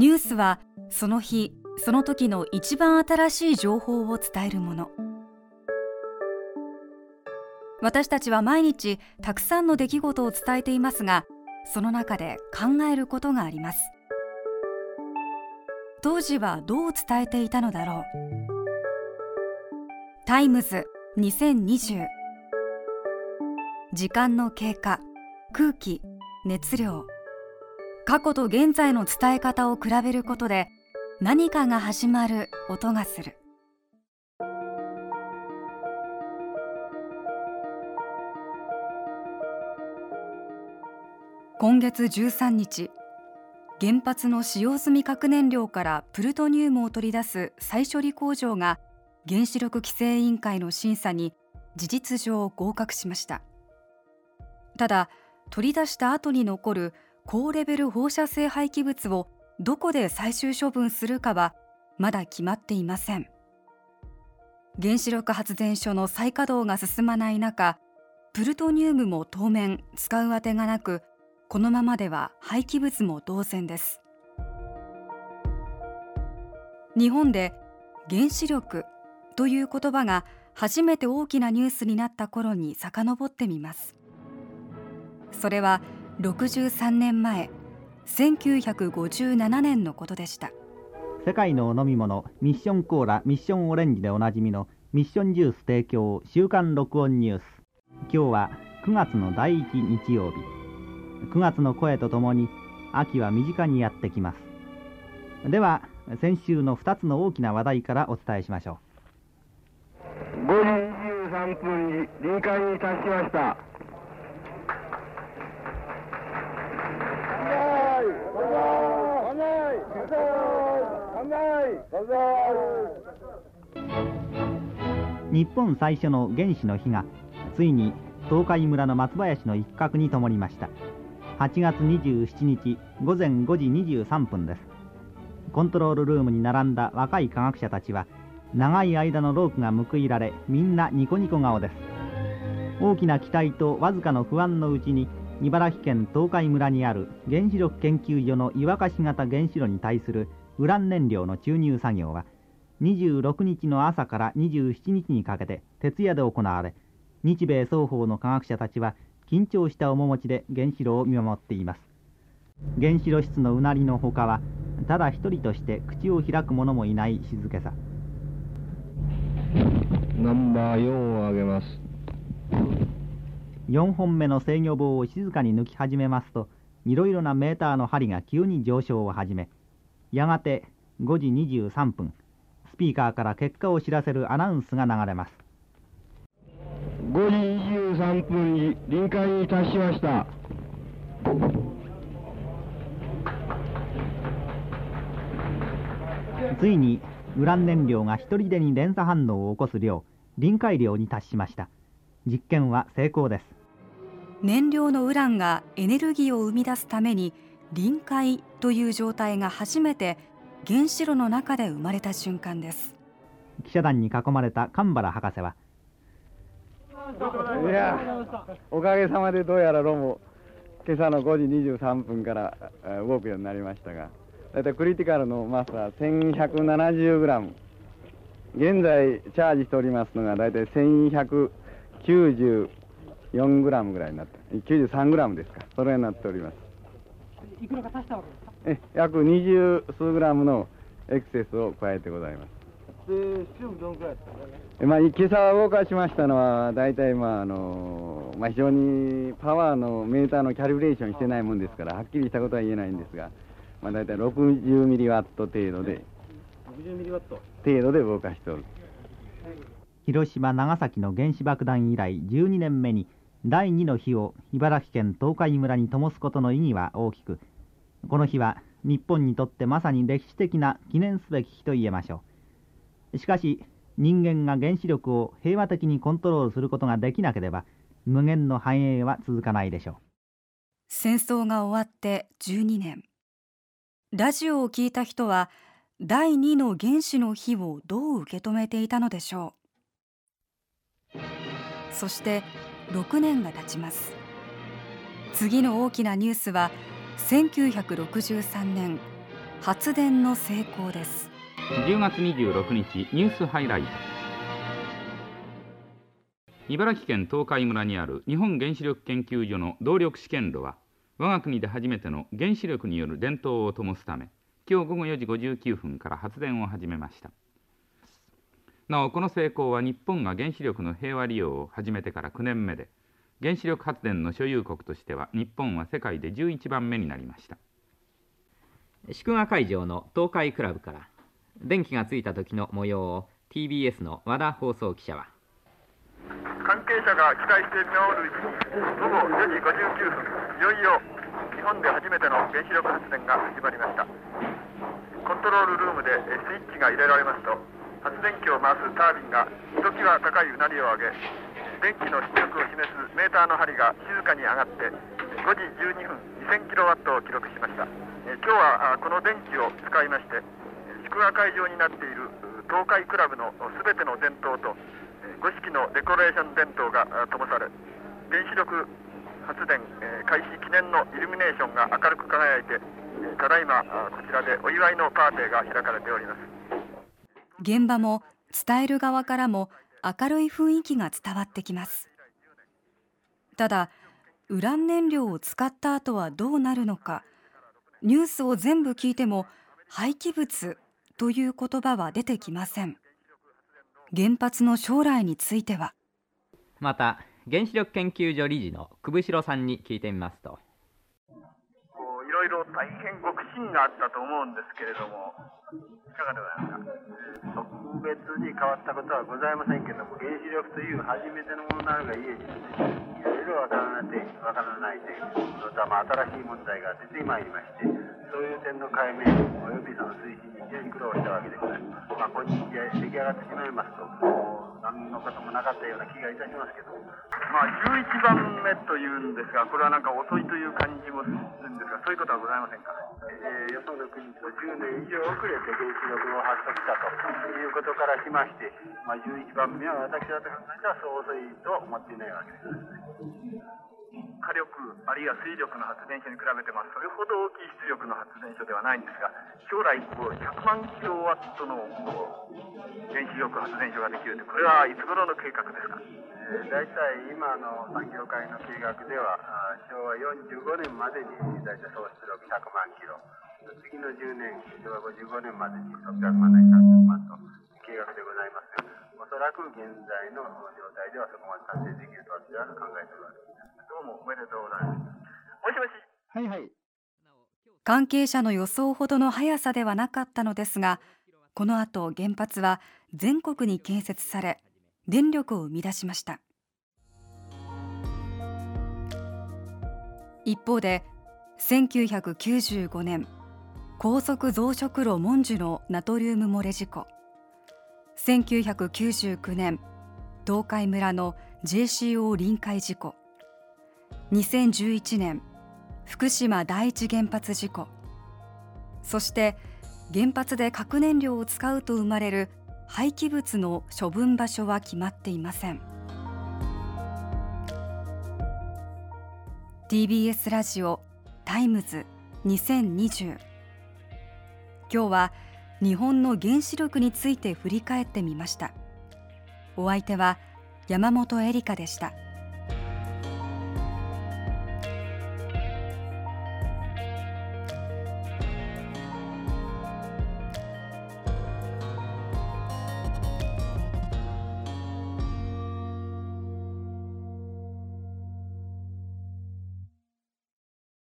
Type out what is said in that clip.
ニュースはその日その時の一番新しい情報を伝えるもの。私たちは毎日たくさんの出来事を伝えていますがその中で考えることがあります。当時はどう伝えていたのだろう。タイムズ2020時間の経過空気熱量。過去と現在の伝え方を比べることで何かが始まる音がする。今月13日原発の使用済み核燃料からプルトニウムを取り出す再処理工場が原子力規制委員会の審査に事実上合格しました。ただ取り出した後に残る高レベル放射性廃棄物をどこで最終処分するかはまだ決まっていません。原子力発電所の再稼働が進まない中プルトニウムも当面使うあてがなくこのままでは廃棄物も同然です。日本で原子力という言葉が初めて大きなニュースになった頃に遡ってみます。それは63年前1957年のことでした。世界のお飲み物ミッションコーラミッションオレンジでおなじみのミッションジュース提供週刊録音ニュース。今日は9月の第1日曜日。9月の声とともに秋は身近にやってきます。では先週の2つの大きな話題からお伝えしましょう。5時23分に臨海に達しました日本最初の原子の火がついに東海村の松林の一角に灯りました。8月27日午前5時23分です。コントロールルームに並んだ若い科学者たちは長い間のロープが報いられみんなニコニコ顔です。大きな期待とわずかの不安のうちに茨城県東海村にある原子力研究所の湯沸かし型原子炉に対するウラン燃料の注入作業は26日の朝から27日にかけて徹夜で行われ日米双方の科学者たちは緊張した面持ちで原子炉を見守っています。原子炉室のうなりのほかはただ一人として口を開く者もいない静けさ。ナンバー4を上げます。4本目の制御棒を静かに抜き始めますといろいろなメーターの針が急に上昇を始めやがて5時23分スピーカーから結果を知らせるアナウンスが流れます。5時23分に臨海に達しました。ついにウラン燃料が一人でに連鎖反応を起こす量臨界量に達しました。実験は成功です。燃料のウランがエネルギーを生み出すために臨界という状態が初めて原子炉の中で生まれた瞬間です。記者団に囲まれた神原博士はいやおかげさまでどうやらロも今朝の5時23分から動くようになりましたが大体クリティカルのマスは 1170g 現在チャージしておりますのが大体 1194g ぐらいになって 93g ですか。それになっておりますいくらか足したわけですか？え約20数グラムのエクセスを加えてございます。で、出力どのくらいですか？まあ、今朝動かしましたのは、大体、まああのまあ、非常にパワーのメーターのキャリブレーションしてないもんですから、はっきりしたことは言えないんですが、まあ、大体60ミリワット程度で、60ミリワット？程度で動かしておる。広島、長崎の原子爆弾以来12年目に、第2の日を茨城県東海村に灯すことの意義は大きく、この日は日本にとってまさに歴史的な記念すべき日と言えましょう。しかし人間が原子力を平和的にコントロールすることができなければ無限の繁栄は続かないでしょう。戦争が終わって12年。ラジオを聞いた人は第2の原子の日をどう受け止めていたのでしょう。そして6年が経ちます。次の大きなニュースは1963年発電の成功です。10月26日ニュースハイライト。茨城県東海村にある日本原子力研究所の動力試験炉は我が国で初めての原子力による伝統を灯すため今日午後4時59分から発電を始めました。なおこの成功は日本が原子力の平和利用を始めてから9年目で原子力発電の所有国としては日本は世界で11番目になりました。祝賀会場の東海クラブから電気がついた時の模様を TBS の和田放送記者は関係者が期待して見守るうちに午後4時59分いよいよ日本で初めての原子力発電が始まりました。コントロールルームでスイッチが入れられますと発電機を回すタービンがひときわ高いうなりを上げ電気の出力を示すメーターの針が静かに上がって5時12分2000キロワットを記録しました。今日はこの電気を使いまして祝賀会場になっている東海クラブの全ての電灯と五色のデコレーション電灯が灯され原子力発電開始記念のイルミネーションが明るく輝いてただいまこちらでお祝いのパーティーが開かれております。現場も伝える側からも明るい雰囲気が伝わってきます。ただウラン燃料を使った後はどうなるのかニュースを全部聞いても廃棄物という言葉は出てきません。原発の将来については。また原子力研究所理事の久保城さんに聞いてみますと大変ご苦心があったと思うんですけれどもいかがでございますか？特別に変わったことはございませんけども原子力という初めてのものなのがゆえにいろいろわからないわからない点またまあ新しい問題が出てまいりましてそういう点の解明およびその推進に非常に苦労したわけでございます。まあ、今日出来上がってしまいますと、の方もなかったような気がいたしますけど、まあ、11番目というんですが、これはなんか遅いという感じもするんですが、そういうことはございませんか？えー、よその国と10年以上遅れて原子力を発射したということからしまして、まあ、11番目は私はと考えたらそう遅いと思っていないわけです。火力あるいは水力の発電所に比べて、まあ、それほど大きい出力の発電所ではないんですが将来こう100万キロワットの原子力発電所ができるってこれはいつ頃の計画ですか、えー、大体今の産業界の計画では昭和45年までに大体総出力100万キロ。次の10年昭和55年までに600万内300万と計画でございますがおそらく現在の状態ではそこまで達成できると私は考えております。どうもおめでとうございます。もしもし。はいはい。関係者の予想ほどの速さではなかったのですが、この後原発は全国に建設され、電力を生み出しました。一方で、1995年、高速増殖炉モンジュのナトリウム漏れ事故。1999年、東海村の JCO 臨海事故。2011年福島第一原発事故。そして原発で核燃料を使うと生まれる廃棄物の処分場所は決まっていません。TBS ラジオタイムズ2020今日は日本の原子力について振り返ってみました。お相手は山本恵里香でした。